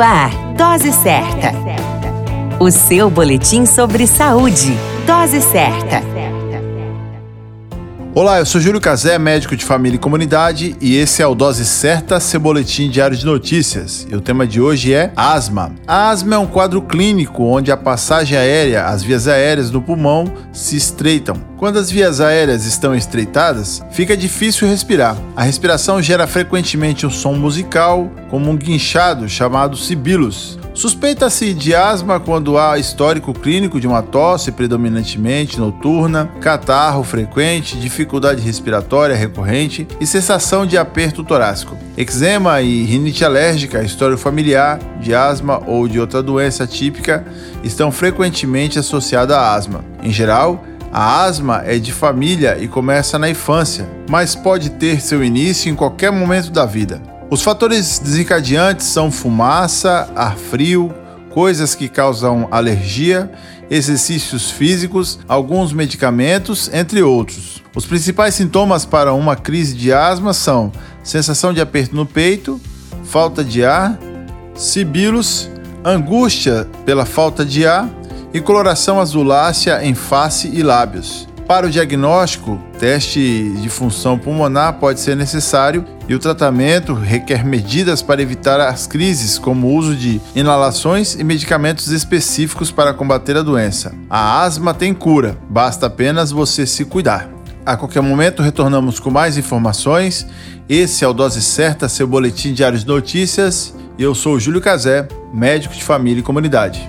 Ar, Dose Certa. O seu boletim sobre saúde. Dose Certa. Olá, eu sou Júlio Cazé, médico de família e comunidade, e esse é o Dose Certa, seu boletim diário de notícias. E o tema de hoje é asma. A asma é um quadro clínico onde a passagem aérea, as vias aéreas do pulmão, se estreitam. Quando as vias aéreas estão estreitadas, fica difícil respirar. A respiração gera frequentemente um som musical, como um guinchado chamado sibilos. Suspeita-se de asma quando há histórico clínico de uma tosse predominantemente noturna, catarro frequente, dificuldade respiratória recorrente e sensação de aperto torácico. Eczema e rinite alérgica, história familiar de asma ou de outra doença típica estão frequentemente associadas à asma. Em geral, a asma é de família e começa na infância, mas pode ter seu início em qualquer momento da vida. Os fatores desencadeantes são fumaça, ar frio, coisas que causam alergia, exercícios físicos, alguns medicamentos, entre outros. Os principais sintomas para uma crise de asma são sensação de aperto no peito, falta de ar, sibilos, angústia pela falta de ar e coloração azulácea em face e lábios. Para o diagnóstico, teste de função pulmonar pode ser necessário e o tratamento requer medidas para evitar as crises, como o uso de inalações e medicamentos específicos para combater a doença. A asma tem cura, basta apenas você se cuidar. A qualquer momento retornamos com mais informações. Esse é o Dose Certa, seu boletim diário de notícias. Eu sou Júlio Cazé, médico de família e comunidade.